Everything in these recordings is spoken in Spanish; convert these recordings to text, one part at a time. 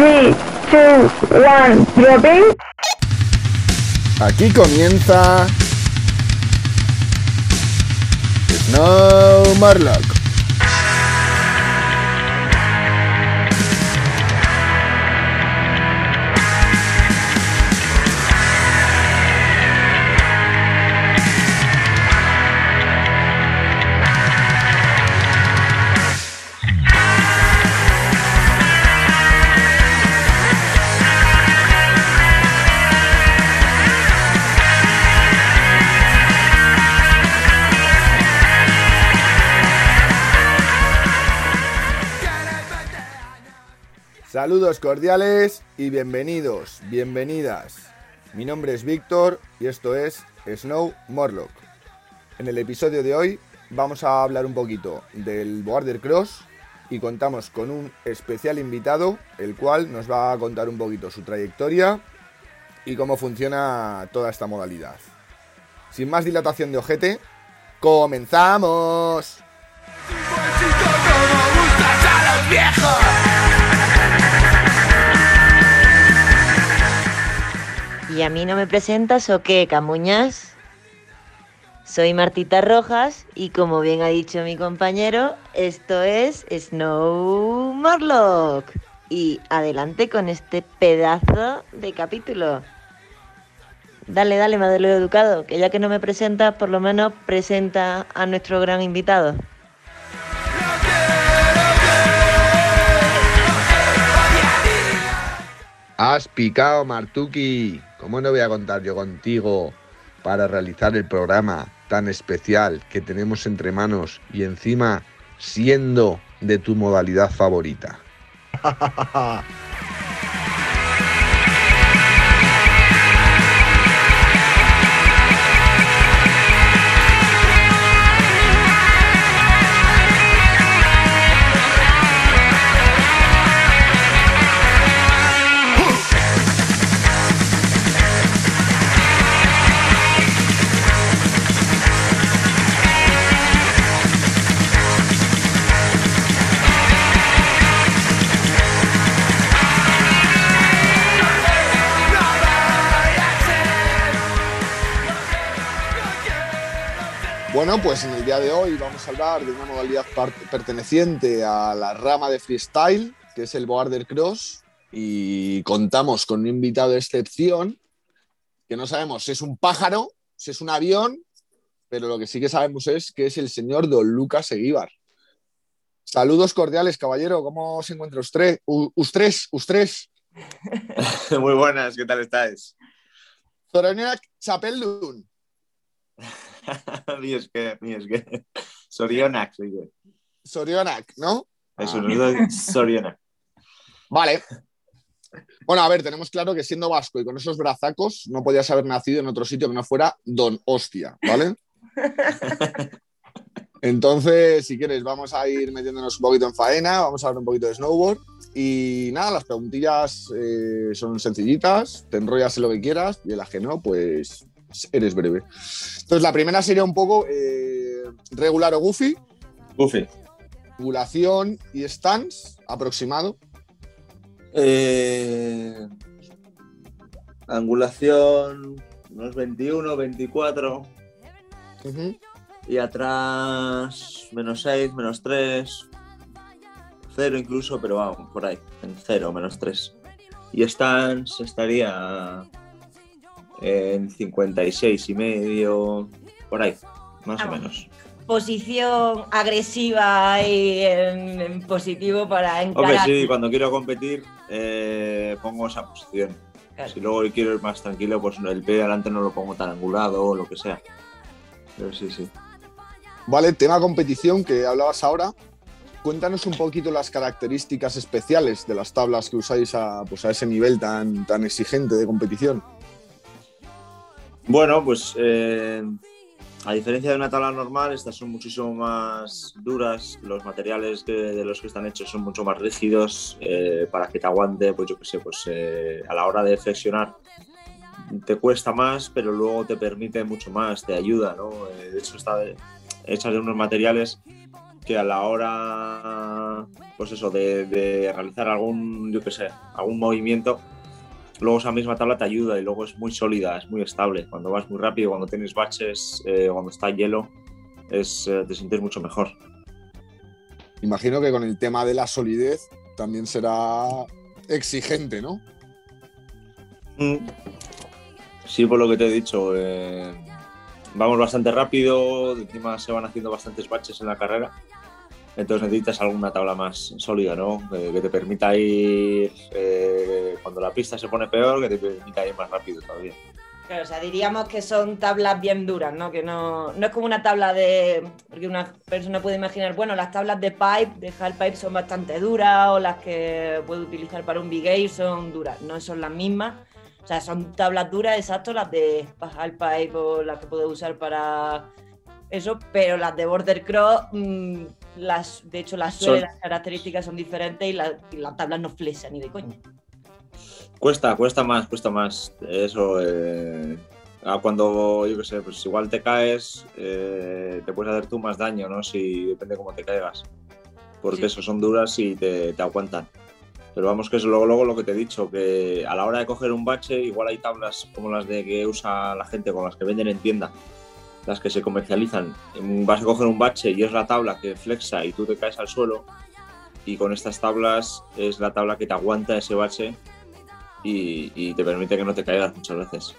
3, 2, 1, dropping. Aquí comienza Snow Marlock. Saludos cordiales y bienvenidos, bienvenidas. Mi nombre es Víctor y esto es Snow Morlock. En el episodio de hoy vamos a hablar un poquito del Border Cross y contamos con un especial invitado, el cual nos va a contar un poquito su trayectoria y cómo funciona toda esta modalidad. Sin más dilatación de ojete, ¡comenzamos! ¿Y a mí no me presentas o qué, Camuñas? Soy Martita Rojas y como bien ha dicho mi compañero, esto es Snow Morlock. Y adelante con este pedazo de capítulo. Dale, dale, modelo educado, que ya que no me presentas, por lo menos presenta a nuestro gran invitado. Has picado, Martuki. ¿Cómo no voy a contar yo contigo para realizar el programa tan especial que tenemos entre manos y encima siendo de tu modalidad favorita? Bueno, pues en el día de hoy vamos a hablar de una modalidad perteneciente a la rama de freestyle, que es el boarder cross, y contamos con un invitado de excepción, que no sabemos si es un pájaro, si es un avión, pero lo que sí que sabemos es que es el señor Don Lucas Eguíbar. Saludos cordiales, caballero. ¿Cómo se encuentra usted? Ustres, ustres. Muy buenas, ¿qué tal estáis? Zoroneak Chapeldun. ni es que, ni es que. Sorionak, soy yo. Sorionak, ¿no? Es Ah. Sorionak. Vale. Bueno, a ver, tenemos claro que siendo vasco y con esos brazacos no podías haber nacido en otro sitio que no fuera Don Hostia, ¿vale? Entonces, si quieres, vamos a ir metiéndonos un poquito en faena, vamos a hablar un poquito de snowboard. Y nada, las preguntillas eh, son sencillitas, te enrollas en lo que quieras y el que no, pues eres breve. Entonces, la primera sería un poco eh, regular o goofy, Buffy. angulación y stance aproximado. Eh, angulación, unos 21, 24. Ujú. Y atrás, menos 6, menos 3. Cero incluso, pero vamos, por ahí. En 0, menos 3. Y stance estaría en 56 y medio. Por ahí, más o Vamos. menos. Posición agresiva y en, en positivo para Hombre, encarar. sí, cuando quiero competir eh, pongo esa posición. Claro. Si luego quiero ir más tranquilo, pues el pie de adelante no lo pongo tan angulado o lo que sea. Pero sí, sí. Vale, tema competición que hablabas ahora. Cuéntanos un poquito las características especiales de las tablas que usáis a, pues a ese nivel tan, tan exigente de competición. Bueno, pues eh, a diferencia de una tabla normal, estas son muchísimo más duras. Los materiales de los que están hechos son mucho más rígidos eh, para que te aguante, pues yo qué sé, pues eh, a la hora de flexionar te cuesta más, pero luego te permite mucho más, te ayuda, ¿no? Eh, de hecho, está hechas de unos materiales que a la hora, pues eso, de, de realizar algún, yo qué sé, algún movimiento, luego esa misma tabla te ayuda y luego es muy sólida, es muy estable. Cuando vas muy rápido, cuando tienes baches, eh, cuando está hielo, es, eh, te sientes mucho mejor. Imagino que con el tema de la solidez también será exigente, ¿no? Mm. Sí, por lo que te he dicho, eh, vamos bastante rápido, encima se van haciendo bastantes baches en la carrera, entonces necesitas alguna tabla más sólida, ¿no? Que te permita ir, eh, cuando la pista se pone peor, que te permita ir más rápido todavía. Claro, o sea, diríamos que son tablas bien duras, ¿no? Que no, no es como una tabla de. Porque una persona puede imaginar, bueno, las tablas de pipe, de half pipe son bastante duras, o las que puedo utilizar para un big air son duras. No son las mismas. O sea, son tablas duras, exacto, las de half pipe o las que puedo usar para eso, pero las de border cross, mm, las, de hecho, las Son- las características son diferentes y, la- y las tablas no flesan ni de coña. Cuesta, cuesta más, cuesta más. Eso, eh, cuando, yo qué sé, pues igual te caes, eh, te puedes hacer tú más daño, ¿no? Si depende cómo te caigas. Porque Sí. eso son duras y te, te aguantan. Pero vamos, que es luego, luego lo que te he dicho, que a la hora de coger un bache, igual hay tablas como las de que usa la gente, con las que venden en tienda, las que se comercializan. Vas a coger un bache y es la tabla que flexa y tú te caes al suelo. Y con estas tablas es la tabla que te aguanta ese bache y, y te permite que no te caigas muchas veces.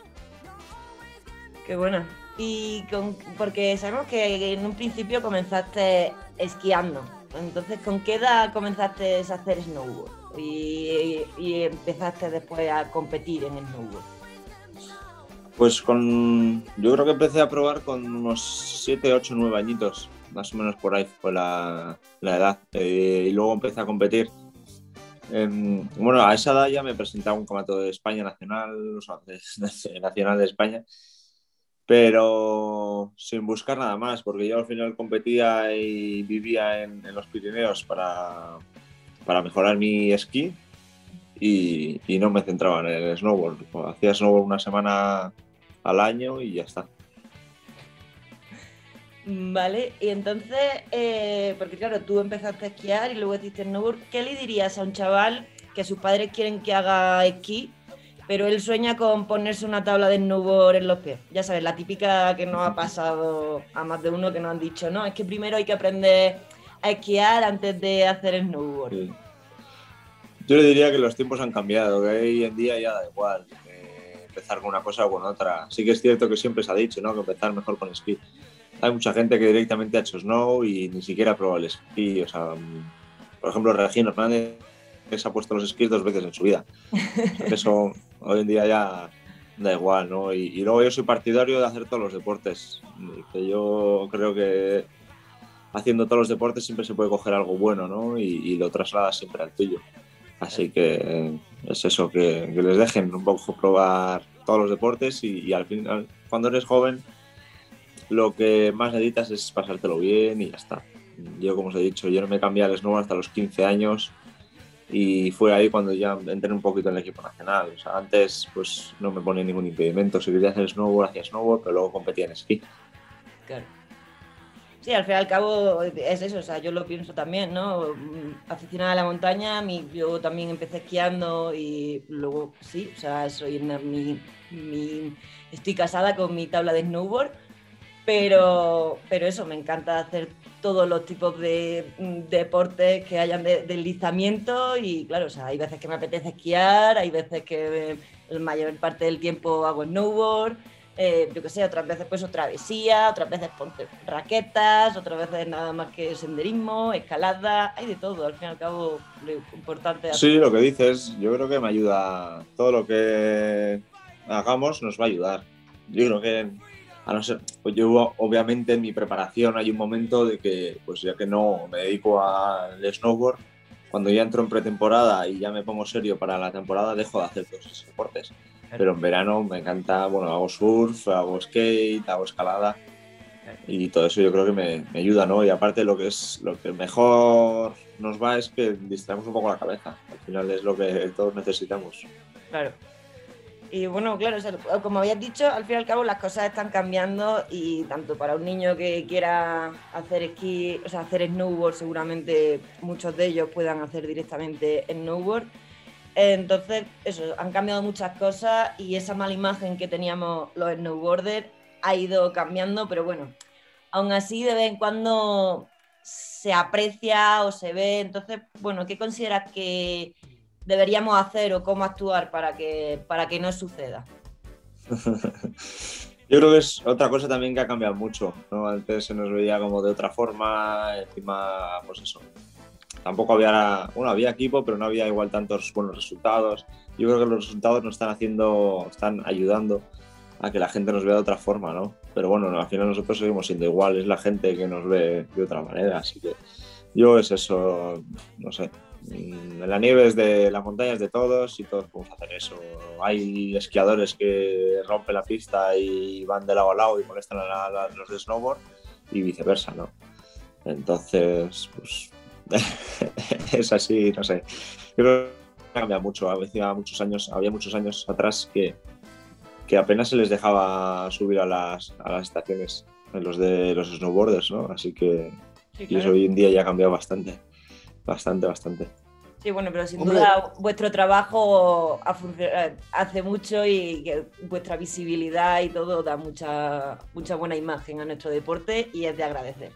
Qué bueno. Y con, porque sabemos que en un principio comenzaste esquiando. Entonces, ¿con qué edad comenzaste a hacer snowboard? Y, y empezaste después a competir en snowboard. Pues con. Yo creo que empecé a probar con unos 7, 8, 9 añitos, más o menos por ahí fue la, la edad. Eh, y luego empecé a competir. Em, bueno, a esa edad ya me presentaba un campeonato de España nacional, o sea, de- nacional de España, pero sin buscar nada más, porque yo al final competía y vivía en, en los Pirineos para, para mejorar mi esquí y, y no me centraba en el snowboard. Hacía snowboard una semana al año y ya está. Vale, y entonces, eh, porque claro, tú empezaste a esquiar y luego hiciste snowboard. ¿Qué le dirías a un chaval que sus padres quieren que haga esquí, pero él sueña con ponerse una tabla de snowboard en los pies? Ya sabes, la típica que nos ha pasado a más de uno que nos han dicho, no, es que primero hay que aprender a esquiar antes de hacer snowboard. Sí. Yo le diría que los tiempos han cambiado, que hoy en día ya da igual empezar con una cosa o con otra. Sí que es cierto que siempre se ha dicho ¿no? que empezar mejor con esquí. Hay mucha gente que directamente ha hecho snow y ni siquiera ha probado el esquí. O sea, mm, por ejemplo, Regino Hernández se ha puesto los esquís dos veces en su vida. Eso hoy en día ya da igual, ¿no? Y, y luego yo soy partidario de hacer todos los deportes. Que yo creo que haciendo todos los deportes siempre se puede coger algo bueno, ¿no? Y, y lo trasladas siempre al tuyo. Así que es eso, que, que les dejen un poco probar todos los deportes y, al final, cuando eres joven, lo que más necesitas es pasártelo bien y ya está. Yo, como os he dicho, yo no me cambié al snowboard hasta los 15 años y fue ahí cuando ya entré un poquito en el equipo nacional. Antes pues no me ponía ningún impedimento. Si quería hacer snowboard, hacía snowboard, pero luego competía en esquí. Claro. Sí, al fin y al cabo es eso, o sea, yo lo pienso también, ¿no? Mm, Aficionada a la montaña, mi, yo también empecé esquiando y luego, sí, o sea, soy mi, mi- estoy casada con mi tabla de snowboard, pero, pero eso, me encanta hacer todos los tipos de mm, deportes que hayan de deslizamiento y claro, o sea, hay veces que me apetece esquiar, hay veces que la mayor parte del tiempo hago snowboard, eh, yo qué sé, otras veces pues travesía, otras veces ponte raquetas, otras veces nada más que senderismo, escalada, hay de todo, al fin y al cabo lo importante Sí, lo que dices, yo creo que me ayuda. Todo lo que hagamos nos va a ayudar. Yo creo que, a no ser, pues yo obviamente en mi preparación hay un momento de que, pues ya que no me dedico al snowboard, cuando ya entro en pretemporada y ya me pongo serio para la temporada, dejo de hacer todos esos deportes. Pero en verano me encanta, bueno, hago surf, hago skate, hago escalada y todo eso yo creo que me, me ayuda, ¿no? Y aparte lo que es lo que mejor nos va es que distraemos un poco la cabeza. Al final es lo que todos necesitamos. Claro. Y bueno, claro, como habías dicho, al fin y al cabo las cosas están cambiando y tanto para un niño que quiera hacer esquí, o sea, hacer snowboard, seguramente muchos de ellos puedan hacer directamente snowboard. Entonces, eso, han cambiado muchas cosas y esa mala imagen que teníamos los snowboarders ha ido cambiando, pero bueno, aún así de vez en cuando se aprecia o se ve. Entonces, bueno, ¿qué consideras que deberíamos hacer o cómo actuar para que, para que no suceda? Yo creo que es otra cosa también que ha cambiado mucho. ¿no? Antes se nos veía como de otra forma, encima, pues eso. Tampoco había, bueno, había equipo, pero no había igual tantos buenos resultados. Yo creo que los resultados nos están haciendo, están ayudando a que la gente nos vea de otra forma, ¿no? Pero bueno, al final nosotros seguimos siendo igual, es la gente que nos ve de otra manera, así que yo es eso, no sé, Mm, la nieve es de las montañas de todos y todos podemos hacer eso. Hay esquiadores que rompen la pista y van de lado a lado y molestan a, los de snowboard y viceversa, ¿no? Entonces, pues es así, no sé. Yo creo que cambia mucho. Había muchos años, había muchos años atrás que, que apenas se les dejaba subir a las, a las estaciones los de los snowboarders, ¿no? Así que y eso hoy en día ya ha cambiado bastante. Bastante, bastante. Sí, bueno, pero sin duda vuestro trabajo hace mucho y que vuestra visibilidad y todo da mucha, mucha buena imagen a nuestro deporte y es de agradecer.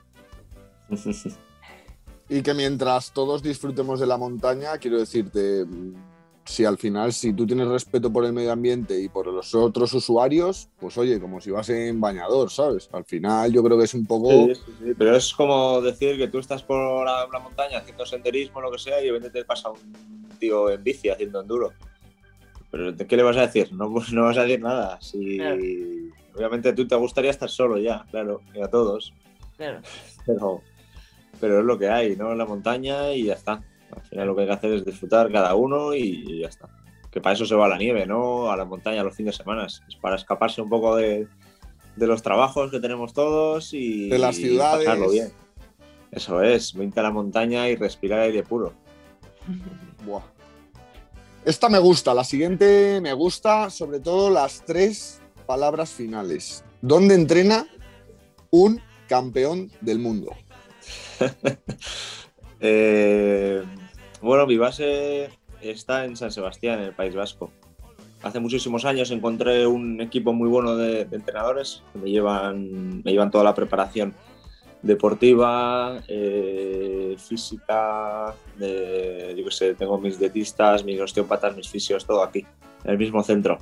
y que mientras todos disfrutemos de la montaña, quiero decirte, si al final, si tú tienes respeto por el medio ambiente y por los otros usuarios, pues oye, como si vas en bañador, ¿sabes? Al final yo creo que es un poco... Sí, sí, sí. pero es como decir que tú estás por la, montaña haciendo senderismo o lo que sea y de repente te pasa un tío en bici haciendo enduro. Pero ¿qué le vas a decir? No, pues no vas a decir nada. Si... Obviamente tú te gustaría estar solo ya, claro, y a todos. Claro. Pero, pero es lo que hay, ¿no? En la montaña y ya está. Al final lo que hay que hacer es disfrutar cada uno y ya está. Que para eso se va a la nieve, ¿no? A la montaña los fines de semana. Es para escaparse un poco de, los trabajos que tenemos todos y, de las ciudades. pasarlo bien. Eso es, vente a la montaña y respirar aire puro. Buah. Esta me gusta, la siguiente me gusta, sobre todo las tres palabras finales. ¿Dónde entrena un campeón del mundo? Eh, bueno, mi base está en San Sebastián, en el País Vasco. Hace muchísimos años encontré un equipo muy bueno de, entrenadores que me llevan, me llevan toda la preparación deportiva, eh, física, yo qué sé, tengo mis dietistas, mis osteópatas, mis fisios, todo aquí, en el mismo centro.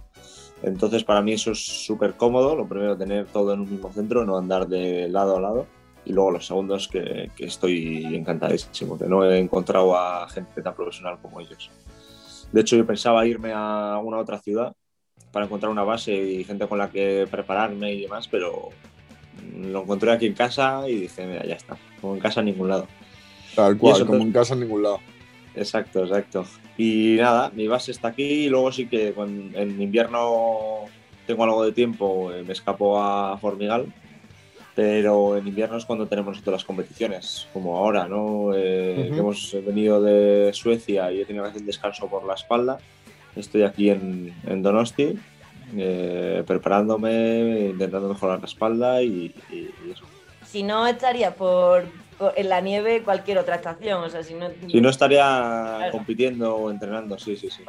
Entonces para mí eso es súper cómodo, lo primero tener todo en un mismo centro, no andar de lado a lado y luego los segundos que, que, estoy encantadísimo, que no he encontrado a gente tan profesional como ellos. De hecho, yo pensaba irme a una otra ciudad para encontrar una base y gente con la que prepararme y demás, pero lo encontré aquí en casa y dije, mira, ya está, como en casa en ningún lado. Tal cual, como en casa en ningún lado. Exacto, exacto. Y nada, mi base está aquí y luego sí que en invierno tengo algo de tiempo, me escapo a Formigal, pero en invierno es cuando tenemos nosotros las competiciones, como ahora, ¿no? Eh, hemos venido de Suecia y he tenido que hacer descanso por la espalda. Estoy aquí en, en Donosti, eh, preparándome, intentando mejorar la espalda y, eso. Si no, estaría por, en la nieve cualquier otra estación, o sea, si no... Si no estaría compitiendo o entrenando, sí, sí, sí.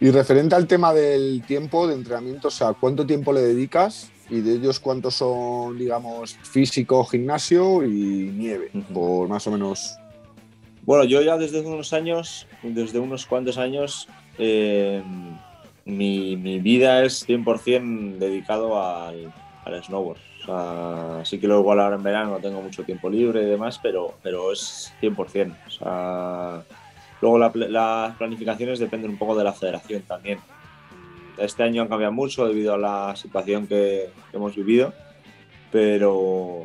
Y referente al tema del tiempo de entrenamiento, o sea, ¿cuánto tiempo le dedicas y de ellos cuántos son, digamos, físico, gimnasio y nieve, por más o menos. Bueno, yo ya desde unos años, desde unos cuantos años, eh, mi, mi, vida es 100% dedicado al, al snowboard. O sea, sí que luego igual ahora en verano tengo mucho tiempo libre y demás, pero, pero es 100%. O sea, luego las planificaciones dependen un poco de la federación también este año han cambiado mucho debido a la situación que, hemos vivido, pero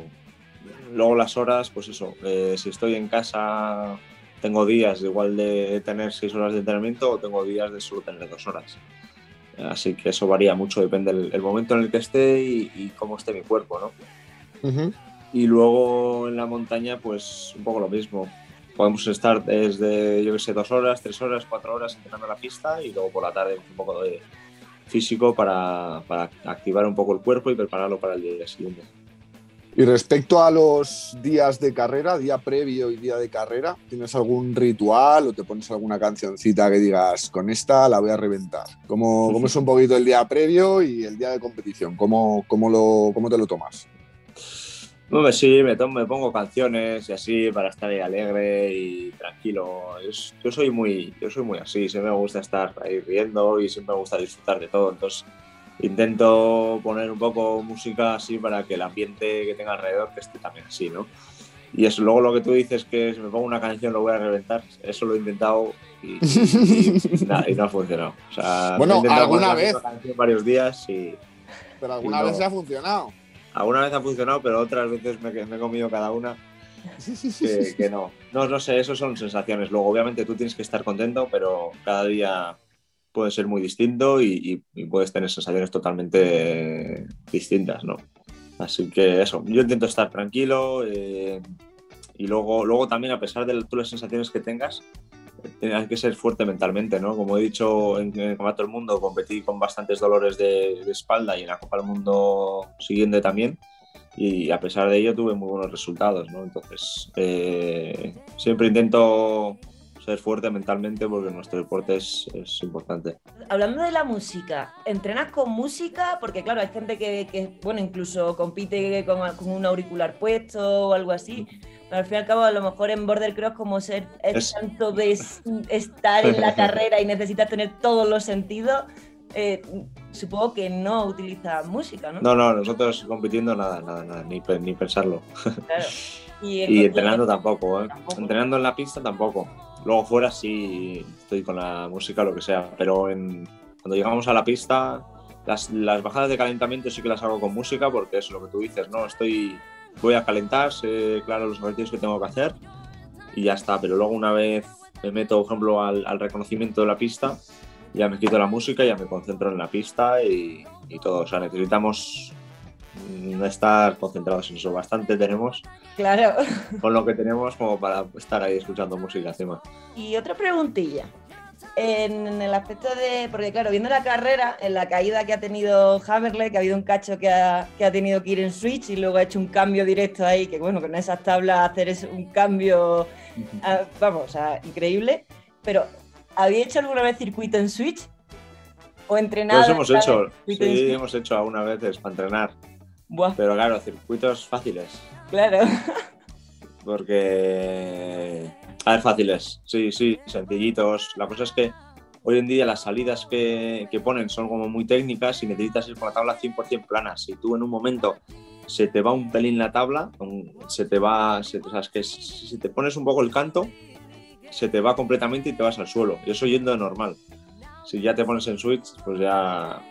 luego las horas, pues eso, eh, si estoy en casa tengo días igual de tener seis horas de entrenamiento o tengo días de solo tener dos horas. Así que eso varía mucho, depende del momento en el que esté y, cómo esté mi cuerpo, ¿no? Y luego en la montaña, pues un poco lo mismo. Podemos estar desde, yo que sé, dos horas, tres horas, cuatro horas entrenando la pista y luego por la tarde un poco de, físico para, para activar un poco el cuerpo y prepararlo para el día siguiente. Y respecto a los días de carrera, día previo y día de carrera, ¿tienes algún ritual o te pones alguna cancioncita que digas, con esta la voy a reventar? ¿Cómo, cómo es un poquito el día previo y el día de competición? ¿Cómo, cómo, lo, cómo te lo tomas? Hombre, sí, me, tomo, me pongo canciones y así para estar ahí alegre y tranquilo. Es- yo, soy muy, yo soy muy así, siempre me gusta estar ahí riendo y siempre me gusta disfrutar de todo. Entonces intento poner un poco música así para que el ambiente que tenga alrededor que esté también así, ¿no? Y eso, luego lo que tú dices que si me pongo una canción lo voy a reventar, eso lo he intentado y, y- y nada, y no ha funcionado. O sea, Bueno, alguna vez. varios días y Pero alguna no. vez se ha funcionado. Alguna vez ha funcionado, pero otras veces me, me he comido cada una que, que no. No, no sé, eso son sensaciones. Luego, obviamente, tú tienes que estar contento, pero cada día puede ser muy distinto y, y- y puedes tener sensaciones totalmente distintas, ¿no? Así que eso, yo intento estar tranquilo eh, y luego, luego también, a pesar de las sensaciones que tengas, hay que ser fuerte mentalmente, ¿no? Como he dicho en, en el Campeonato del Mundo, competí con bastantes dolores de, de espalda y en la Copa del Mundo siguiente también y a pesar de ello tuve muy buenos resultados, ¿no? Entonces, eh, siempre intento ser fuerte mentalmente porque nuestro deporte es, es importante. Hablando de la música, ¿entrenas con música? Porque claro, hay gente que, que, bueno, incluso compite con, con un auricular puesto o algo así. Pero al fin y al cabo, a lo mejor en Border Cross, como ser el Es- tanto de estar en la carrera y necesitas tener todos los sentidos, eh, supongo que no utilizas música, ¿no? No, no, nosotros compitiendo nada, nada, nada, ni, ni pensarlo. Claro. Y, Y entrenando tampoco, ¿eh? Tampoco. Entrenando en la pista tampoco. Luego fuera sí estoy con la música, lo que sea, pero en, cuando llegamos a la pista, las, las bajadas de calentamiento sí que las hago con música porque es lo que tú dices, ¿no? Estoy, voy a calentar, sé claro los ejercicios que tengo que hacer y ya está. Pero luego una vez me meto, por ejemplo, al, al reconocimiento de la pista, ya me quito la música, ya me concentro en la pista y, y todo. O sea, necesitamos mm, estar concentrados en eso. Bastante tenemos Claro. con lo que tenemos como para estar ahí escuchando música encima. Y otra preguntilla. En, en el aspecto de. Porque, claro, viendo la carrera, en la caída que ha tenido Haverle, que ha habido un cacho que ha, que ha tenido que ir en Switch y luego ha hecho un cambio directo ahí, que bueno, con esas tablas hacer es un cambio, vamos, o sea, increíble. Pero, ¿había hecho alguna vez circuito en Switch? ¿O entrenado? Pues hemos hecho, sí, hemos hecho algunas veces para entrenar, Buah, pero claro, circuitos fáciles, claro. porque... A ver, fáciles, sí, sí, sencillitos. La cosa es que hoy en día las salidas que, que ponen son como muy técnicas y necesitas ir con la tabla 100% plana. Si tú en un momento se te va un pelín la tabla, se te va, se, o sea, es que si te pones un poco el canto, se te va completamente y te vas al suelo. Y eso yendo de normal. Si ya te pones en switch, pues ya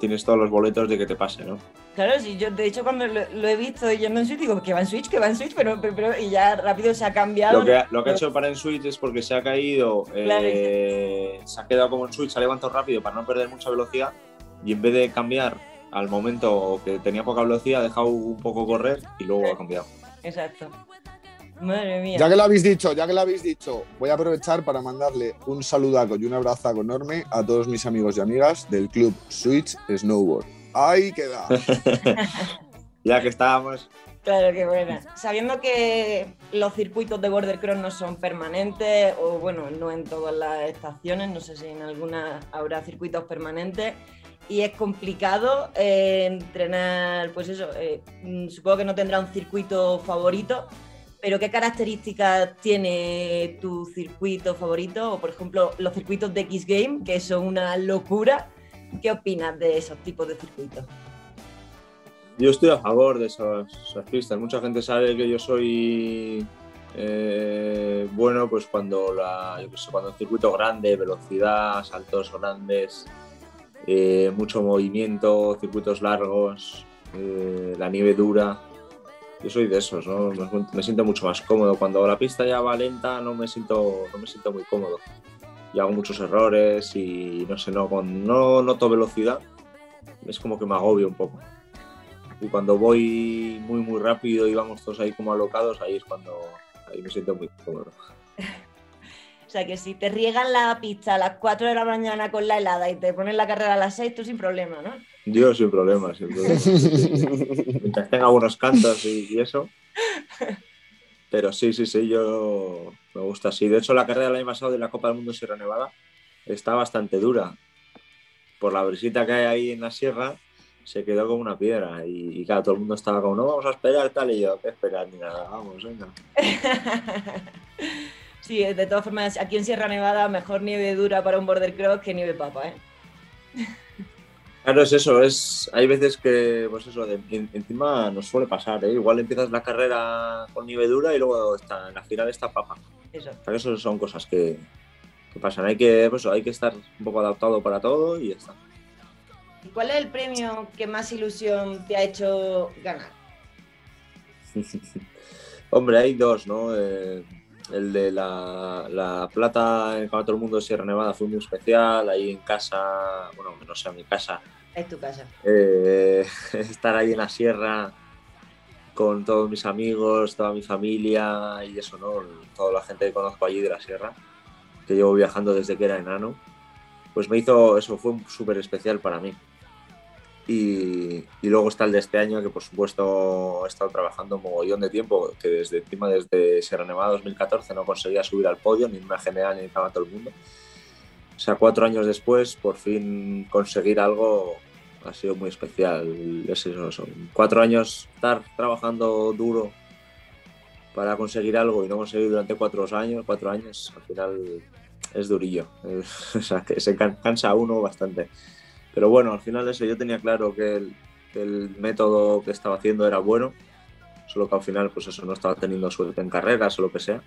tienes todos los boletos de que te pase, ¿no? Claro, sí, yo de hecho cuando lo, lo he visto yendo en Switch digo que va en Switch, que va en Switch, pero, pero, pero- y ya rápido se ha cambiado. Lo que, ha- lo que ha hecho para en Switch es porque se ha caído, eh, se ha quedado como en Switch, se ha levantado rápido para no perder mucha velocidad y en vez de cambiar al momento que tenía poca velocidad, ha dejado un poco correr y luego ha cambiado. Exacto. Madre mía. Ya que lo habéis dicho, ya que lo habéis dicho, voy a aprovechar para mandarle un saludaco y un abrazaco enorme a todos mis amigos y amigas del club Switch Snowboard. ¡Ay, queda! Ya que estábamos, Claro, qué buena. Sabiendo que los circuitos de Border Cross no son permanentes, o bueno, no en todas las estaciones, no sé si en algunas habrá circuitos permanentes, y es complicado eh, entrenar, pues eso, eh, mm, supongo que no tendrá un circuito favorito, pero ¿qué características tiene tu circuito favorito? O por ejemplo, los circuitos de X Game, que son una locura. ¿Qué opinas de esos tipos de circuitos? yo estoy a favor de esas, pistas. Mucha gente sabe que yo soy eh, bueno, pues cuando la, yo sé, cuando el circuito grande, velocidad, saltos grandes, eh, mucho movimiento, circuitos largos, eh, la nieve dura. Yo soy de esos, ¿no? Me, me siento mucho más cómodo. Cuando la pista ya va lenta no me siento, no me siento muy cómodo. Y hago muchos errores y no sé, no, cuando no noto velocidad es como que me agobio un poco. Y cuando voy muy muy rápido y vamos todos ahí como alocados, ahí es cuando ahí me siento muy cómodo. O sea que si te riegan la pista a las 4 de la mañana con la helada y te ponen la carrera a las 6, tú sin problema, ¿no? Yo sin problema, sin problema. Mientras tenga buenos cantos y, y eso. Pero sí, sí, sí, yo me gusta así. De hecho, la carrera del año pasado de la Copa del Mundo Sierra Nevada está bastante dura. Por la brisita que hay ahí en la sierra, se quedó como una piedra. Y, y claro, todo el mundo estaba como, no, vamos a esperar, tal. Y yo, ¿qué esperar? Ni nada, vamos, venga. sí, de todas formas, aquí en Sierra Nevada, mejor nieve dura para un border cross que nieve papa, ¿eh? Claro, es eso, es, hay veces que, pues eso, de- encima nos suele pasar, ¿eh? Igual empiezas la carrera con nieve dura y luego está, en la final está papa. Eso. O sea, que eso son cosas que, que pasan. Hay que, pues, hay que estar un poco adaptado para todo y ya está. ¿Y cuál es el premio que más ilusión te ha hecho ganar? Hombre, hay dos, ¿no? Eh, el de la, la plata en el Campeonato del Mundo de Sierra Nevada fue muy especial, ahí en casa, bueno, no sea mi casa, Es tu casa. eh, estar ahí en la sierra con todos mis amigos, toda mi familia y eso, ¿no? Toda la gente que conozco allí de la sierra, que llevo viajando desde que era enano, pues me hizo, eso fue súper especial para mí. Y, y luego está el de este año, que por supuesto he estado trabajando un mogollón de tiempo, que desde encima, desde Sierra Nevada 2014 no conseguía subir al podio, ni en una general ni en el Campeonato del Mundo. O sea, cuatro años después, por fin conseguir algo ha sido muy especial. Es eso, son cuatro años estar trabajando duro para conseguir algo y no conseguir durante cuatro años, cuatro años, al final es durillo. o sea, que se can- cansa uno bastante. Pero bueno, al final eso yo tenía claro que el, que el método que estaba haciendo era bueno, solo que al final pues eso no estaba teniendo suerte en carreras o lo que sea.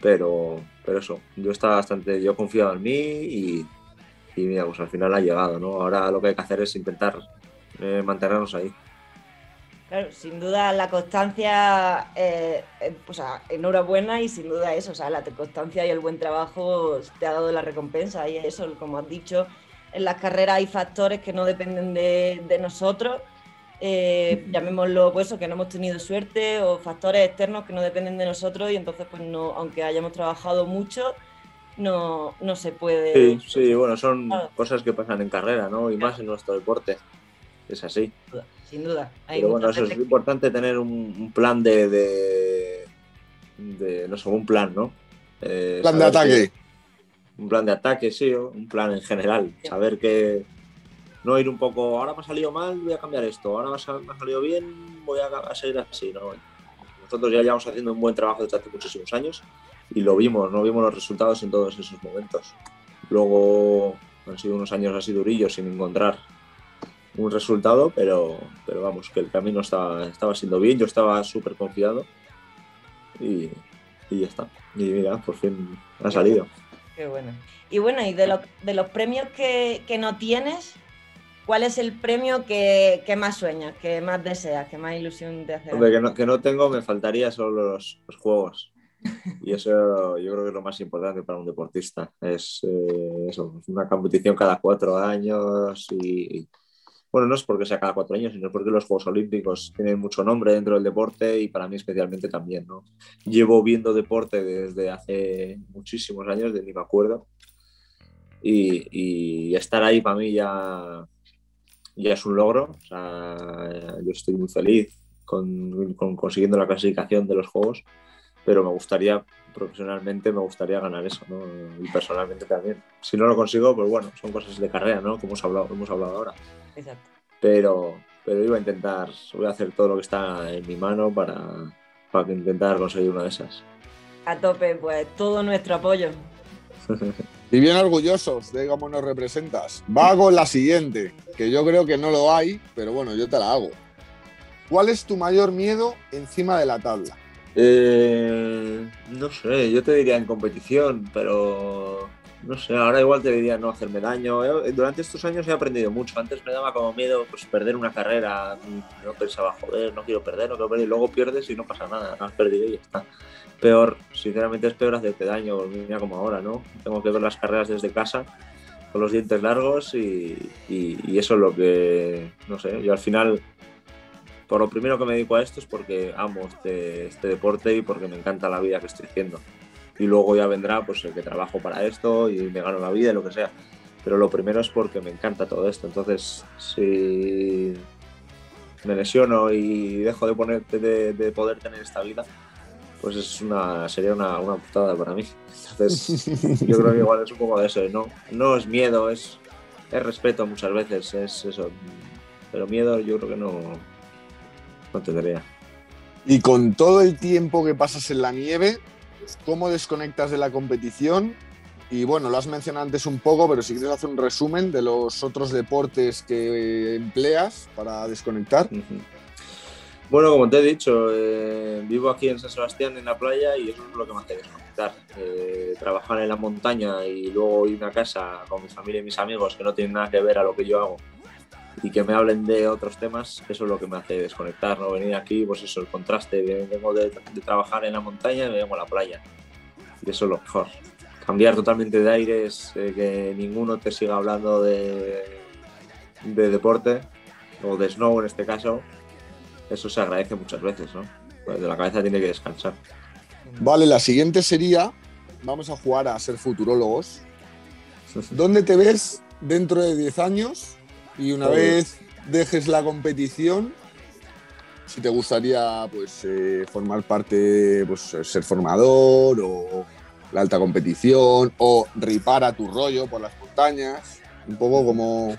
Pero, pero eso, yo estaba bastante, yo confiaba en mí y, y mira, pues al final ha llegado, ¿no? Ahora lo que hay que hacer es intentar eh, mantenernos ahí. Claro, sin duda la constancia, eh, eh, sea, enhorabuena y sin duda eso, o sea, la constancia y el buen trabajo te ha dado la recompensa y eso, como has dicho, en las carreras hay factores que no dependen de, de nosotros, eh, llamémoslo pues eso, que no hemos tenido suerte o factores externos que no dependen de nosotros y entonces pues no, aunque hayamos trabajado mucho, no, no se puede... Sí, sí, bueno, son Claro. cosas que pasan en carrera, ¿no? Y más en nuestro deporte. Es así. Sin duda, Sin duda. Hay Pero bueno, eso es importante tener un, un plan de, de, de, no sé, un plan, ¿no? Eh, Plan de ataque. que- un plan de ataque, sí, un plan en general. Saber que no ir un poco, ahora me ha salido mal, voy a cambiar esto, ahora me ha salido bien, voy a, a seguir así, ¿no? Nosotros ya llevamos haciendo un buen trabajo desde hace muchísimos años y lo vimos, no vimos los resultados en todos esos momentos. Luego han sido unos años así durillos sin encontrar un resultado, pero, pero vamos, que el camino estaba, estaba siendo bien, yo estaba súper confiado y, y ya está. Y mira, por fin ha salido. Qué bueno. Y bueno, y de, los- de los premios que, que no tienes, ¿cuál es el premio que, que más sueñas, que más deseas, que más ilusión te hace? Hombre, que no, que no tengo, me faltaría solo los, los juegos. Y eso yo creo que es lo más importante para un deportista. Es eh, eso, es una competición cada cuatro años y, bueno, no es porque sea cada cuatro años, sino porque los Juegos Olímpicos tienen mucho nombre dentro del deporte y para mí especialmente también, ¿no? Llevo viendo deporte desde hace muchísimos años, de ni me acuerdo. Y, y estar ahí para mí ya, ya es un logro. O sea, yo estoy muy feliz con, con consiguiendo la clasificación de los Juegos, pero me gustaría, profesionalmente, me gustaría ganar eso, ¿no? Y personalmente también. Si no lo consigo, pues bueno, son cosas de carrera, ¿no? Como hemos hablado, hemos hablado ahora Exacto. pero, pero iba a intentar, voy a hacer todo lo que está en mi mano para, para intentar conseguir una de esas. A tope, pues todo nuestro apoyo. Y bien orgullosos de cómo nos representas. Va con la siguiente, que yo creo que no lo hay, pero bueno, yo te la hago. ¿Cuál es tu mayor miedo encima de la tabla? Eh, no sé, yo te diría en competición, pero no sé, ahora igual te diría no hacerme daño. Eh, Durante estos años he aprendido mucho. Antes me daba como miedo pues, perder una carrera. No pensaba, joder, no quiero perder, no quiero perder. Y luego pierdes y no pasa nada, has perdido y ya está. Peor, sinceramente es peor hacerte daño, mira como ahora, ¿no? Tengo que ver las carreras desde casa con los dientes largos y, y- y eso es lo que, no sé, yo al final por lo primero que me dedico a esto es porque amo este, este deporte y porque me encanta la vida que estoy haciendo. y luego ya vendrá pues el que trabajo para esto y me gano la vida y lo que sea. Pero lo primero es porque me encanta todo esto. Entonces, si me lesiono y dejo de, poner, de, de poder tener esta vida, pues es una, sería una, una putada para mí. Entonces, yo creo que igual es un poco de eso. No, no es miedo, es, es respeto muchas veces, es eso. Pero miedo yo creo que no, no. Y con todo el tiempo que pasas en la nieve, ¿cómo desconectas de la competición? Y bueno, lo has mencionado antes un poco, pero si quieres hacer un resumen de los otros deportes que empleas para desconectar. Bueno, como te he dicho, eh, vivo aquí en San Sebastián, en la playa, y eso es lo que me hace desconectar. Eh, trabajar en la montaña y luego ir a casa con mi familia y mis amigos que no tienen nada que ver a lo que yo hago y que me hablen de otros temas, eso es lo que me hace desconectar, ¿no? Venir aquí, pues eso, el contraste, vengo de, de trabajar en la montaña y vengo a la playa. Y eso es lo mejor. Cambiar totalmente de aires, eh, que ninguno te siga hablando de, de deporte, o de snow en este caso, eso se agradece muchas veces, ¿no? Pues de la cabeza tiene que descansar. Vale, la siguiente sería, vamos a jugar a ser futurólogos. ¿Dónde te ves dentro de 10 años? Y una vez dejes la competición, si te gustaría pues eh, formar parte, pues eh, ser formador o la alta competición o ripar a tu rollo por las montañas, un poco como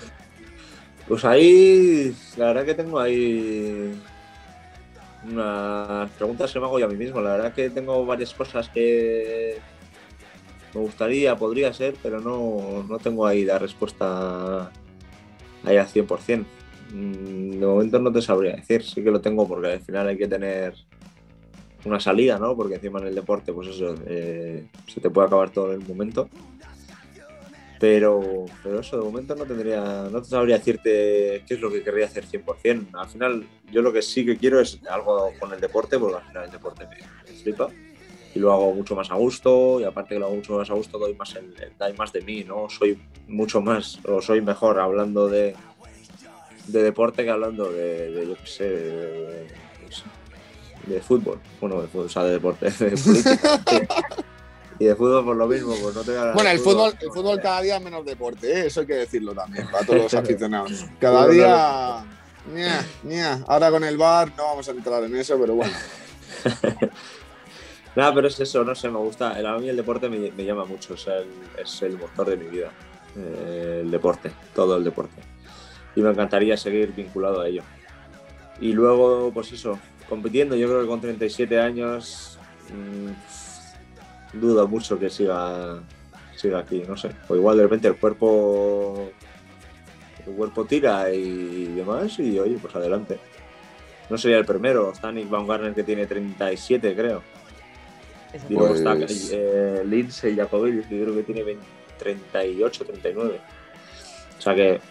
Pues ahí, la verdad que tengo ahí unas preguntas que me hago yo a mí mismo. La verdad que tengo varias cosas que me gustaría, podría ser, pero no, no tengo ahí la respuesta ahí al 100%. Mm, De momento no te sabría decir, sí que lo tengo porque al final hay que tener una salida, ¿no? Porque encima en el deporte, pues eso, eh, se te puede acabar todo en el momento. Pero, pero eso, de momento no tendría, no te sabría decirte qué es lo que querría hacer 100%. Al final, yo lo que sí que quiero es algo con el deporte, porque al final el deporte me flipa. Y lo hago mucho más a gusto, y aparte que lo hago mucho más a gusto, doy más, el, el- doy más de mí, ¿no? Soy mucho más, o soy mejor hablando de, de deporte que hablando de, de, yo qué sé, de, fútbol. Bueno, de fútbol, o sea, de deporte, de política. Y de fútbol por lo mismo, pues no te voy a Bueno, el fútbol, el fútbol cada día es menos deporte, ¿eh? eso hay que decirlo también para todos los aficionados. Cada día. ña, ña. Ahora con el bar no vamos a entrar en eso, pero bueno. Nada, pero es eso, no sé, me gusta. A mí el deporte me, llama mucho, es el, es el motor de mi vida. eh, el deporte, todo el deporte. Y me encantaría seguir vinculado a ello. Y luego, pues eso, compitiendo, yo creo que con 37 años mm, dudo mucho que siga, siga aquí, no sé. O igual de repente el cuerpo, el cuerpo tira y demás, y oye, pues adelante. No sería el primero, Stanik Baumgartner que tiene 37, creo. Y luego está Pues- eh, Lindsay Jacobelli, que creo que tiene 20 38, 39. O sea que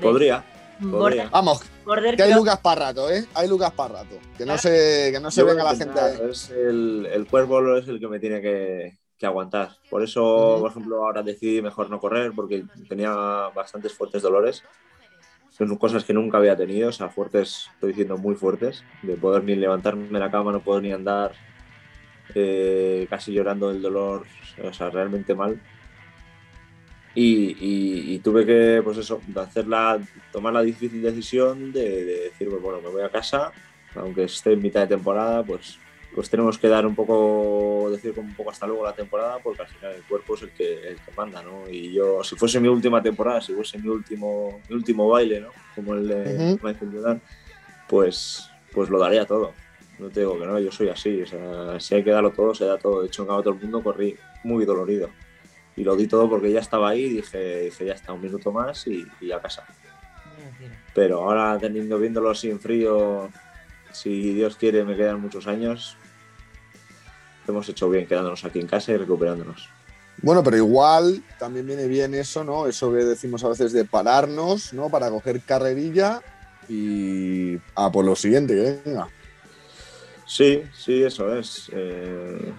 podría, podría. Vamos, Border que hay Lucas para rato, ¿eh? Hay Lucas para rato. Que no Ah. se, que no se Yo venga la gente. Es el, el cuervo es el que me tiene que, que aguantar. Por eso, por ejemplo, ahora decidí mejor no correr porque tenía bastantes fuertes dolores. Son cosas que nunca había tenido, o sea, fuertes, estoy diciendo muy fuertes, de poder ni levantarme de la cama, no poder ni andar, eh, casi llorando del dolor, o sea, realmente mal. Y, y- y tuve que, pues eso, hacer la, tomar la difícil decisión de, de decir, pues bueno, me voy a casa, aunque esté en mitad de temporada, pues, pues tenemos que dar un poco, decir como un poco hasta luego la temporada, porque al final el cuerpo es el que, el que manda, ¿no? Y yo, si fuese mi última temporada, si fuese mi último, mi último baile, ¿no? Como el de Ujú. Michael Jordan, pues, pues lo daría todo. No te digo que no, yo soy así, o sea, si hay que darlo todo, se da todo. De hecho, en cada otro mundo corrí muy dolorido. Y lo di todo porque ya estaba ahí y dije, dije ya está, un minuto más y, y a casa. Pero ahora teniendo viéndolo en frío, si Dios quiere me quedan muchos años, hemos hecho bien quedándonos aquí en casa y recuperándonos. Bueno, pero igual también viene bien eso, ¿no? Eso que decimos a veces de pararnos, ¿no? Para coger carrerilla y. Ah, pues lo siguiente, que venga. Sí, sí, eso es. Eh,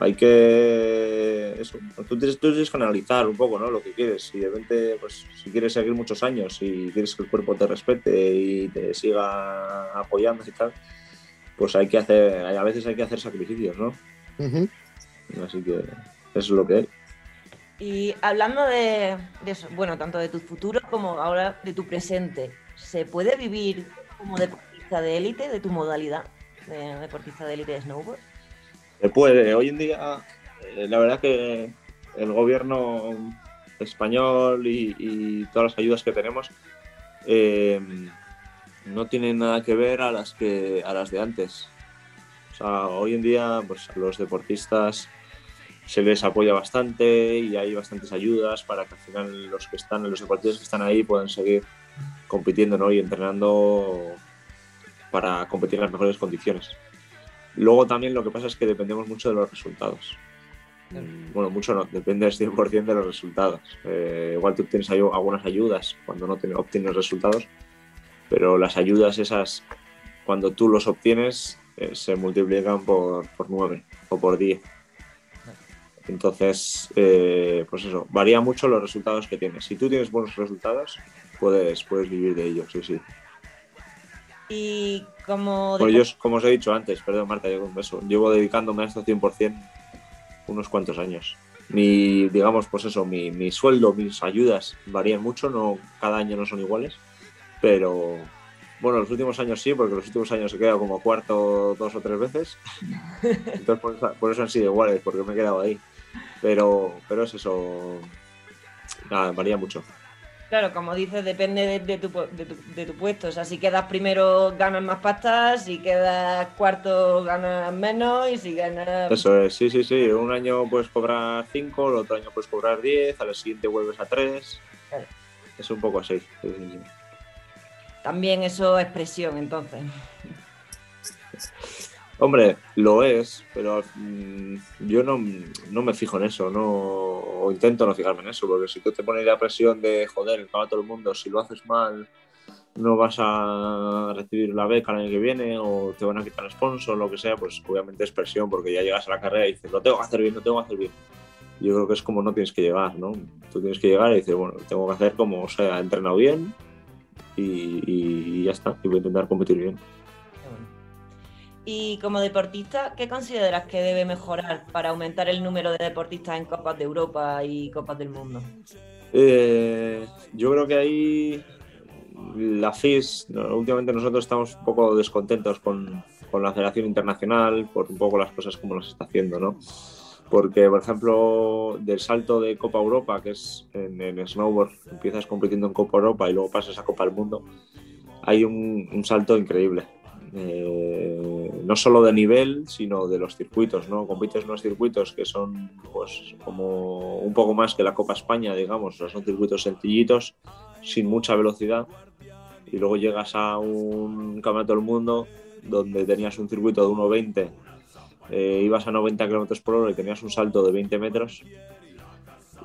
hay que. Eso. Tú tienes, tú tienes que analizar un poco ¿no? lo que quieres. Si de repente, pues, si quieres seguir muchos años y quieres que el cuerpo te respete y te siga apoyando y tal, pues hay que hacer. A veces hay que hacer sacrificios, ¿no? Así que eso es lo que hay. Y hablando de, de eso, bueno, tanto de tu futuro como ahora de tu presente, ¿se puede vivir como deportista de élite, de tu modalidad de deportista de élite de snowboard? Se puede. Hoy en día, eh, la verdad que el gobierno español y, todas las ayudas que tenemos eh, no tienen nada que ver a las que a las de antes. O sea, hoy en día, pues a los deportistas se les apoya bastante y hay bastantes ayudas para que al final los que están, los deportistas que están ahí puedan seguir compitiendo ¿no? y entrenando para competir en las mejores condiciones. Luego también lo que pasa es que dependemos mucho de los resultados. Bueno, mucho no, depende al 100% de los resultados. Eh, igual tú tienes ayu- algunas ayudas cuando no obtienes resultados, pero las ayudas esas, cuando tú los obtienes, eh, se multiplican por, por 9 o por 10. Entonces, eh, pues eso, varía mucho los resultados que tienes. Si tú tienes buenos resultados, puedes, puedes vivir de ellos, sí, sí. Y como depor- yo, como os he dicho antes, perdón Marta, yo con eso, llevo dedicándome a esto 100% unos cuantos años. Mi, digamos, pues eso, mi, mi sueldo, mis ayudas varían mucho, no, cada año no son iguales, pero bueno, los últimos años sí, porque los últimos años he quedado como cuarto dos o tres veces, entonces por eso, por eso han sido iguales, porque me he quedado ahí. Pero, pero es eso, nada, varía mucho. Claro, como dices, depende de, de tu, de tu- de tu puesto. O sea, si quedas primero ganas más pastas, si quedas cuarto ganas menos y si ganas... Eso es, sí, sí, sí. Un año puedes cobrar 5, el otro año puedes cobrar 10, al siguiente vuelves a 3. Claro. Es un poco así. sí, sí, sí. También eso es presión, entonces. Hombre, lo es, pero mm, yo no, no me fijo en eso, no, o intento no fijarme en eso, porque si tú te pones la presión de joder, para todo el mundo, si lo haces mal, no vas a recibir la beca el año que viene, o te van a quitar el sponsor, lo que sea, pues obviamente es presión, porque ya llegas a la carrera y dices, lo tengo que hacer bien, lo tengo que hacer bien. Yo creo que es como no tienes que llegar, ¿no? Tú tienes que llegar y dices, bueno, tengo que hacer como, o sea, he entrenado bien y, y ya está, y voy a intentar competir bien. Y como deportista, ¿qué consideras que debe mejorar para aumentar el número de deportistas en Copas de Europa y Copas del Mundo? Eh, yo creo que ahí la FIS, últimamente nosotros estamos un poco descontentos con, con la Federación Internacional por un poco las cosas como las está haciendo, ¿no? Porque, por ejemplo, del salto de Copa Europa, que es en, en snowboard, empiezas compitiendo en Copa Europa y luego pasas a Copa del Mundo, hay un, un salto increíble. Eh, no solo de nivel, sino de los circuitos, ¿no? Compites unos circuitos que son, pues, como un poco más que la Copa España, digamos, son circuitos sencillitos, sin mucha velocidad, y luego llegas a un campeonato del mundo donde tenías un circuito de 1.20, eh, ibas a 90 km por hora y tenías un salto de 20 metros.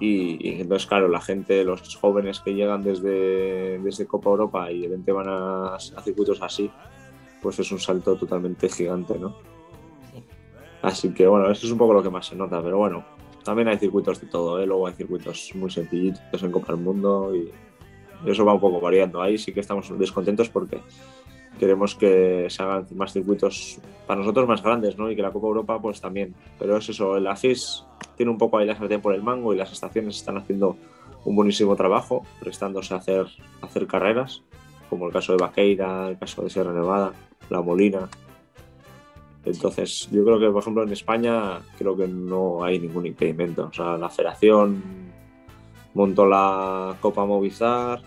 Y, entonces, claro, la gente, los jóvenes que llegan desde, desde Copa Europa y de repente van a circuitos así, pues es un salto totalmente gigante, ¿no? Sí. Así que bueno, eso es un poco lo que más se nota, pero bueno, también hay circuitos de todo, ¿eh? luego hay circuitos muy sencillitos en Copa del Mundo y eso va un poco variando. Ahí sí que estamos descontentos porque queremos que se hagan más circuitos para nosotros más grandes, ¿no? Y que la Copa Europa pues también. Pero es eso, el AFIS tiene un poco ahí la sartén por el mango y las estaciones están haciendo un buenísimo trabajo, prestándose a hacer, a hacer carreras, como el caso de Vaqueira, el caso de Sierra Nevada, La Molina. Entonces, yo creo que, por ejemplo, en España creo que no hay ningún impedimento. O sea, la federación montó la Copa Movistar.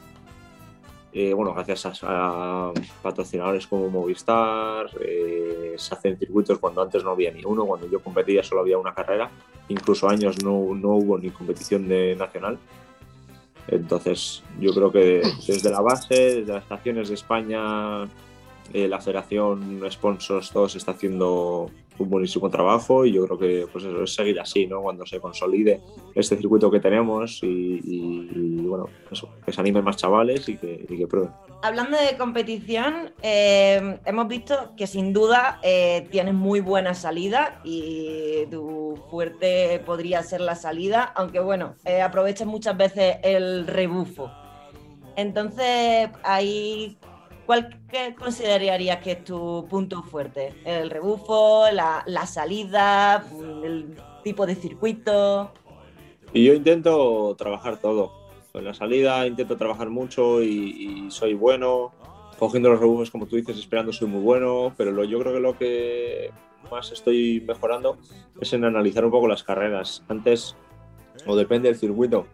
eh, bueno, gracias a, patrocinadores como Movistar, eh, se hacen circuitos cuando antes no había ni uno, cuando yo competía solo había una carrera, incluso años no, no hubo ni competición de nacional. Entonces, yo creo que desde la base, desde las estaciones de España, eh, la federación, sponsors, todo se está haciendo un buenísimo trabajo y yo creo que pues eso es seguir así, ¿no? Cuando se consolide este circuito que tenemos y, bueno, que se animen más chavales y que, y que prueben. Hablando de competición, eh, hemos visto que sin duda eh, tienes muy buena salida y tu fuerte podría ser la salida, aunque bueno, eh, aprovechas muchas veces el rebufo. Entonces, ahí, ¿cuál qué considerarías que es tu punto fuerte? ¿El rebufo, la, la salida, el tipo de circuito? Y yo intento trabajar todo. En la salida intento trabajar mucho y, y soy bueno. Cogiendo los rebufos, como tú dices, esperando soy muy bueno. Pero lo, yo creo que lo que más estoy mejorando es en analizar un poco las carreras. Antes, o depende del circuito,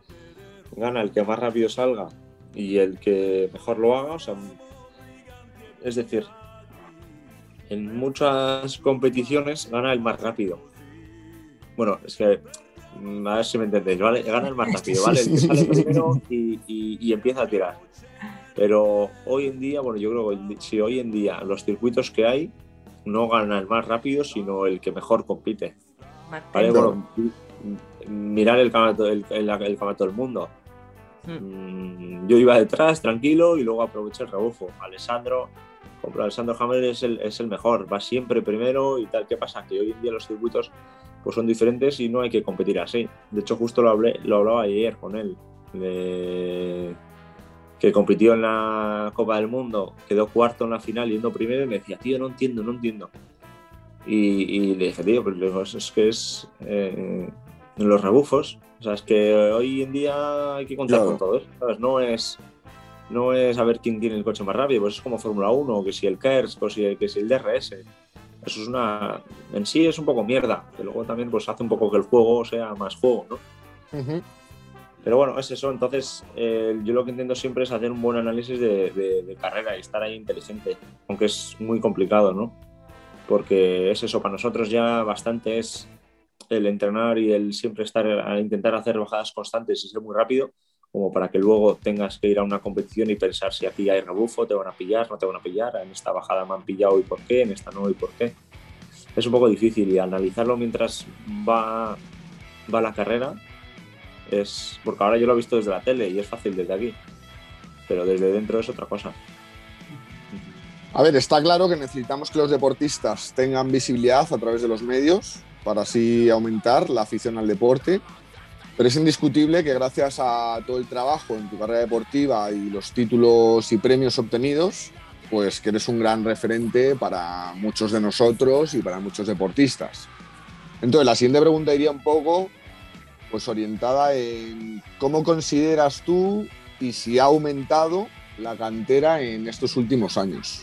gana el que más rápido salga y el que mejor lo haga. O sea, es decir, en muchas competiciones gana el más rápido. Bueno, es que mm, a ver si me entendéis, ¿vale? Gana el más rápido, ¿vale? El que sale primero y, y- y empieza a tirar. Pero hoy en día, bueno, yo creo que si hoy en día los circuitos que hay no gana el más rápido, sino el que mejor compite. ¿vale? Bueno, mirar el campeonato, el, el- el campeonato del mundo. Mm. Mm, Yo iba detrás, tranquilo, y luego aproveché el rebufo. Alessandro, compro Alessandro Hammer es el, es el mejor, va siempre primero y tal. ¿Qué pasa? Que hoy en día los circuitos pues son diferentes y no hay que competir así. De hecho, justo lo, hablé, lo hablaba ayer con él, de- que compitió en la Copa del Mundo, quedó cuarto en la final yendo primero y me decía, tío, no entiendo, no entiendo. Y, y le dije, tío, pues le digo, es que es eh, los rebufos. O sea, es que hoy en día hay que contar Claro. con todo eso, ¿sabes? No es, no es a ver quién tiene el coche más rápido, pues es como Fórmula 1, que si el KERS, que si, que si el DRS. Eso es una. En sí es un poco mierda, que luego también pues hace un poco que el juego sea más juego, ¿no? Pero bueno, es eso. Entonces, eh, yo lo que intento siempre es hacer un buen análisis de, de- de carrera y estar ahí inteligente, aunque es muy complicado, ¿no? Porque es eso, para nosotros ya bastante es el entrenar y el siempre estar a intentar hacer bajadas constantes y ser muy rápido, como para que luego tengas que ir a una competición y pensar si aquí hay rebufo, te van a pillar, no te van a pillar, en esta bajada me han pillado y por qué, en esta no y por qué. Es un poco difícil y analizarlo mientras va, va la carrera es porque ahora yo lo he visto desde la tele y es fácil desde aquí, pero desde dentro es otra cosa. A ver, está claro que necesitamos que los deportistas tengan visibilidad a través de los medios para así aumentar la afición al deporte. Pero es indiscutible que gracias a todo el trabajo en tu carrera deportiva y los títulos y premios obtenidos, pues que eres un gran referente para muchos de nosotros y para muchos deportistas. Entonces, la siguiente pregunta iría un poco pues orientada en cómo consideras tú y si ha aumentado la cantera en estos últimos años.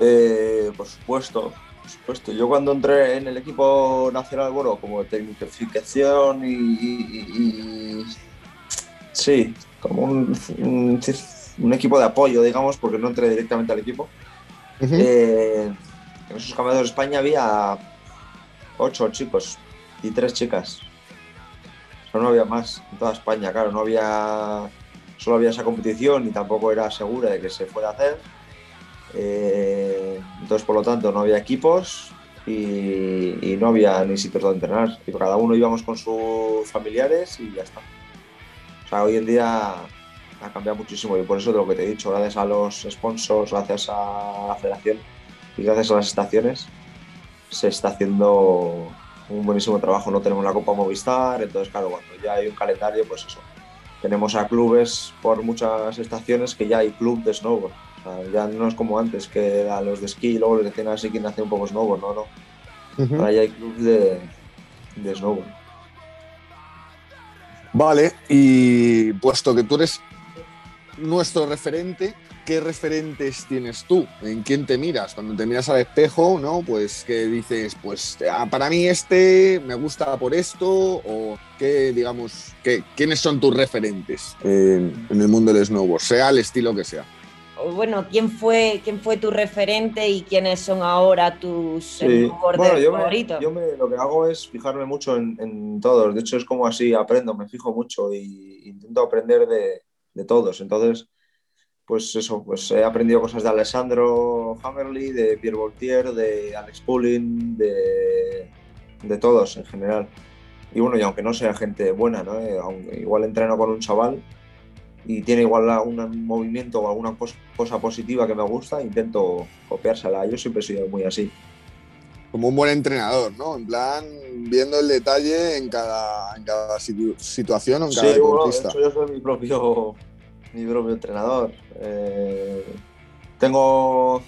Eh, por supuesto, por supuesto. Yo cuando entré en el equipo nacional, bueno, como tecnificación y, y- sí, como un, un- un equipo de apoyo, digamos, porque no entré directamente al equipo. Eh, en esos campeonatos de España había ocho chicos y tres chicas. O sea, no había más en toda España, claro, no había. Solo había esa competición y tampoco era segura de que se fuera a hacer. Eh, entonces, por lo tanto, no había equipos y, y no había ni sitios donde entrenar. Y cada uno íbamos con sus familiares y ya está. O sea, hoy en día ha cambiado muchísimo y por eso de lo que te he dicho, gracias a los sponsors, gracias a la federación y gracias a las estaciones, se está haciendo un buenísimo trabajo. No tenemos la Copa Movistar, entonces, claro, cuando ya hay un calendario, pues eso. Tenemos a clubes por muchas estaciones que ya hay club de snowboard. Sea, ya no es como antes, que a los de esquí y luego les decían así quien hace un poco snowboard, no, no. Ahora ya hay club de, de snowboard. Vale, y puesto que tú eres nuestro referente, ¿qué referentes tienes tú? ¿En quién te miras? Cuando te miras al espejo, ¿no? Pues que dices, pues ah, para mí este me gusta por esto, o qué, digamos, qué, quiénes son tus referentes en, en el mundo del snowboard, sea el estilo que sea. O bueno, ¿quién fue, ¿quién fue tu referente y quiénes son ahora tus Sí. Bueno, yo, me- favoritos? yo me- lo que hago es fijarme mucho en, en todos. De hecho, es como así, aprendo, me fijo mucho y intento aprender de, de todos. Entonces, pues eso, pues he aprendido cosas de Alessandro Hammerly, de Pierre Voltier, de Alex Pulling, de, de todos en general. Y bueno, y aunque no sea gente buena, ¿no? Eh, aunque igual entreno con un chaval y tiene igual un movimiento o alguna cos- cosa positiva que me gusta, intento copiársela. Yo siempre he sido muy así. Como un buen entrenador, ¿no? En plan, viendo el detalle en cada, en cada situ- situación o en cada Sí, bueno, de deportista. hecho yo soy mi propio mi propio entrenador. Eh, tengo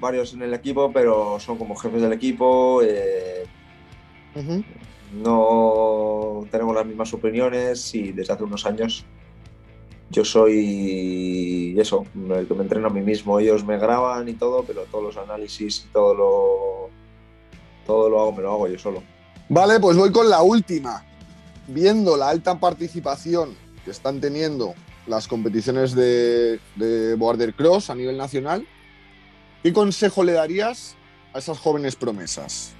varios en el equipo, pero son como jefes del equipo. eh, no tenemos las mismas opiniones y desde hace unos años yo soy eso, el que me entreno a mí mismo. Ellos me graban y todo, pero todos los análisis y todo lo, todo lo hago, me lo hago yo solo. Vale, pues voy con la última. Viendo la alta participación que están teniendo las competiciones de, de Border Cross a nivel nacional, ¿qué consejo le darías a esas jóvenes promesas?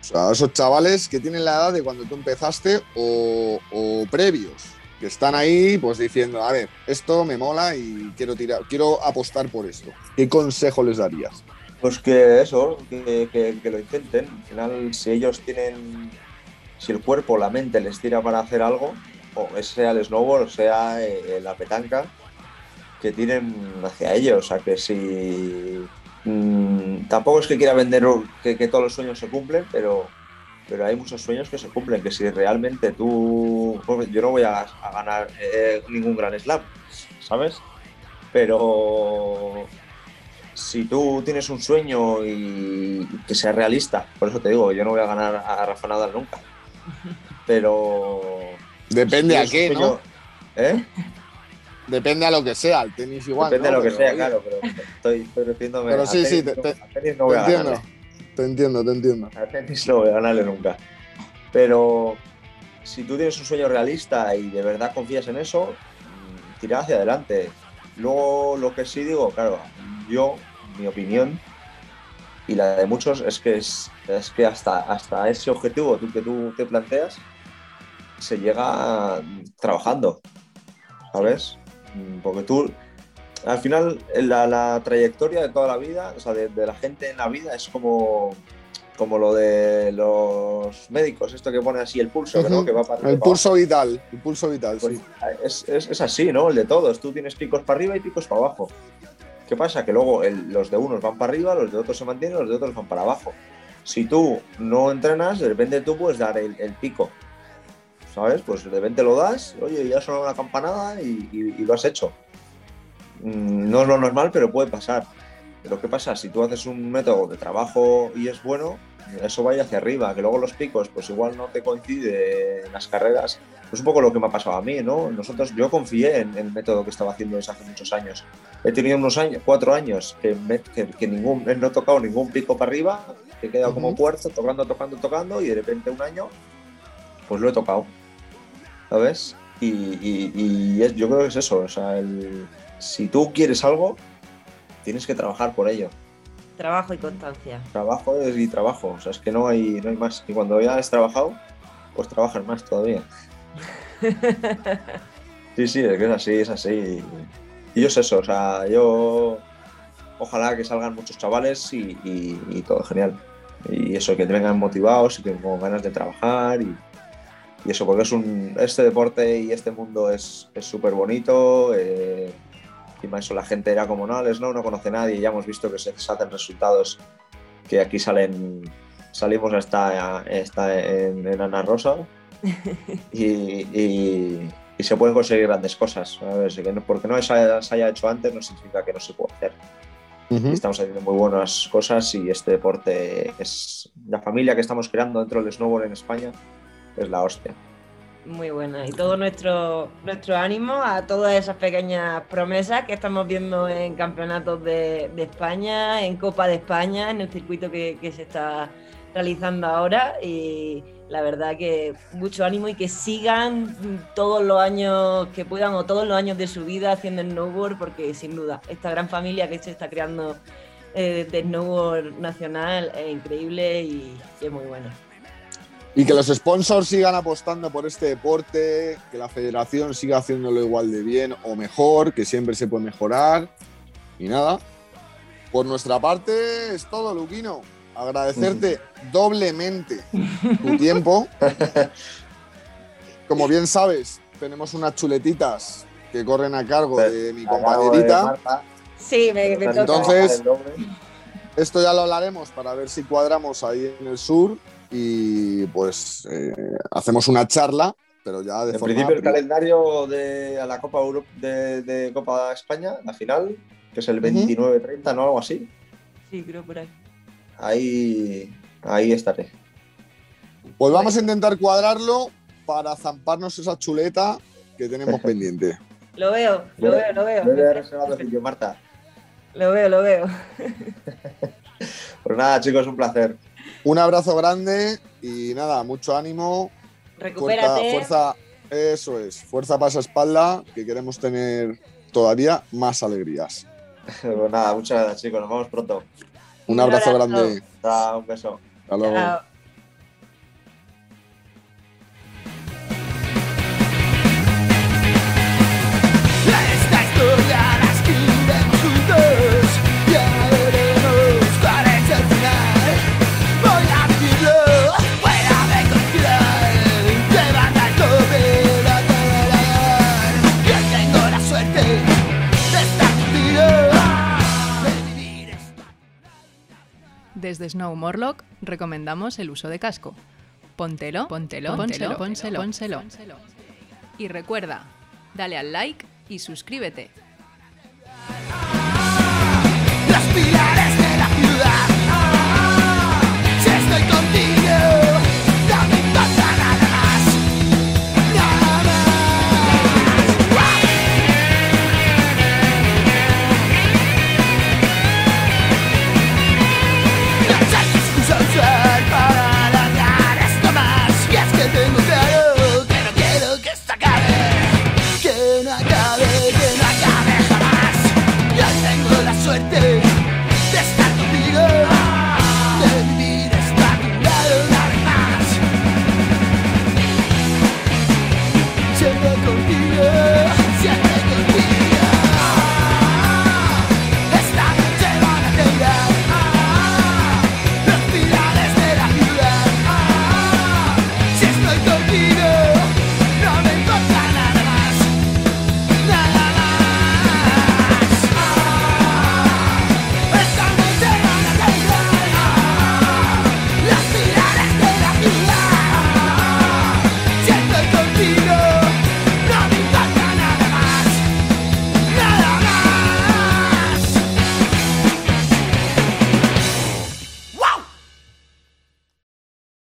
O sea, a esos chavales que tienen la edad de cuando tú empezaste o, o previos, que están ahí pues diciendo, a ver, esto me mola y quiero tirar, quiero apostar por esto. ¿Qué consejo les darías? Pues que eso, que, que- que lo intenten. Al final, si ellos tienen, si el cuerpo, la mente les tira para hacer algo, o sea el snowboard, o sea eh, la petanca, que tiren hacia ello. O sea, que si. mm, tampoco es que quiera vender que, que todos los sueños se cumplen, pero, pero hay muchos sueños que se cumplen. Que si realmente tú. Yo no voy a, a ganar eh, ningún gran slam, ¿sabes? Pero si tú tienes un sueño y que sea realista, por eso te digo, yo no voy a ganar a Rafa Nadal nunca. Pero. Depende a si qué, tienes un ¿no? ¿Eh? Depende a lo que sea, el tenis igual. Depende ¿no? de lo que Pero, sea, oye, claro, pero estoy, refiriéndome Pero a sí, sí, te- no- te- a tenis no Te voy a entiendo, ganarle. Te entiendo, te entiendo. A tenis no voy a ganarle nunca. Pero si tú tienes un sueño realista y de verdad confías en eso, mm, tira hacia adelante. Luego, lo que sí digo, claro, yo, mi opinión y la de muchos es que, es, es que hasta, hasta ese objetivo tú, que tú te planteas se llega trabajando, ¿sabes? Mm, Porque tú, al final, la, la trayectoria de toda la vida, o sea, de, de la gente en la vida es como, como lo de los médicos, esto que pone así el pulso, ¿no? Que va para El pulso vital, el pulso vital, pues sí. es, es- es así, ¿no? El de todos. Tú tienes picos para arriba y picos para abajo. ¿Qué pasa? Que luego el- los de unos van para arriba, los de otros se mantienen, los de otros van para abajo. Si tú no entrenas, de repente tú puedes dar el, el pico. ¿Sabes? Pues de repente lo das, oye, ya suena una campanada y, y- y lo has hecho. Mm, No es lo normal, pero puede pasar. Pero ¿qué pasa? Si tú haces un método de trabajo y es bueno, eso vaya hacia arriba, que luego los picos, pues igual no te coincide en las carreras. Es un poco lo que me ha pasado a mí, ¿no? Nosotros, yo confié en el método que estaba haciendo desde hace muchos años. He tenido unos años, cuatro años, que, me- que, que ningún, no he tocado ningún pico para arriba, que he quedado como puerto, tocando, tocando, tocando, y de repente un año, pues lo he tocado. ¿Sabes? Y, y- y es- yo creo que es eso, o sea, el- si tú quieres algo, tienes que trabajar por ello. Trabajo y constancia. Trabajo es- y trabajo, o sea, es que no hay, no hay más. Y cuando ya has trabajado, pues trabajas más todavía. Sí, sí, es que es así, es así. Y yo es eso, o sea, yo ojalá que salgan muchos chavales y, y- y todo genial. Y eso, que vengan motivados y que con ganas de trabajar y, y eso, porque es un, este deporte y este mundo es súper bonito. Eh, encima eso, la gente era como, no, el Snow no conoce a nadie, ya hemos visto que se hacen resultados que aquí salen, salimos hasta, hasta en, en Ana Rosa y, y- y se pueden conseguir grandes cosas. A ver, que no- porque no se haya, se haya hecho antes no significa que no se pueda hacer. Ujú. Y estamos haciendo muy buenas cosas y este deporte es la familia que estamos creando dentro del snowboard en España es la hostia. Muy buena. Y todo nuestro, nuestro ánimo a todas esas pequeñas promesas que estamos viendo en campeonatos de, España, en Copa de España, en el circuito que, se está realizando ahora. Y la verdad que mucho ánimo y que sigan todos los años que puedan o todos los años de su vida haciendo snowboard, porque sin duda esta gran familia que se está creando eh, de snowboard nacional es increíble y es muy buena. Y que los sponsors sigan apostando por este deporte, que la federación siga haciéndolo igual de bien o mejor, que siempre se puede mejorar. Y nada, por nuestra parte es todo, Luquino. Agradecerte doblemente tu tiempo. Como bien sabes, tenemos unas chuletitas que corren a cargo de mi compañerita. Sí, me, me toca. Entonces- Esto ya lo hablaremos para ver si cuadramos ahí en el sur y pues eh, hacemos una charla pero ya de En forma. principio el calendario de a la Copa Euro- de, de Copa España, la final, que es el 29-30, ¿no? Algo así. Sí, creo por ahí. Ahí, ahí estaré. Pues vamos a intentar cuadrarlo para zamparnos esa chuleta que tenemos pendiente. Lo veo, lo veo, lo veo. He reservado sitio, Marta. Lo veo, lo veo. Pues nada, chicos, un placer. Un abrazo grande y nada, mucho ánimo. Fuerza, Recupérate. fuerza, eso es, fuerza para esa espalda, que queremos tener todavía más alegrías. Pues nada, muchas gracias, chicos. Nos vemos pronto. Un Un abrazo, abrazo. grande. Chao, un beso. Hasta luego. Chao. Desde Snow Morlock recomendamos el uso de casco. Póntelo, póntelo, póntelo, pónselo, pónselo. Y recuerda, dale al like y suscríbete.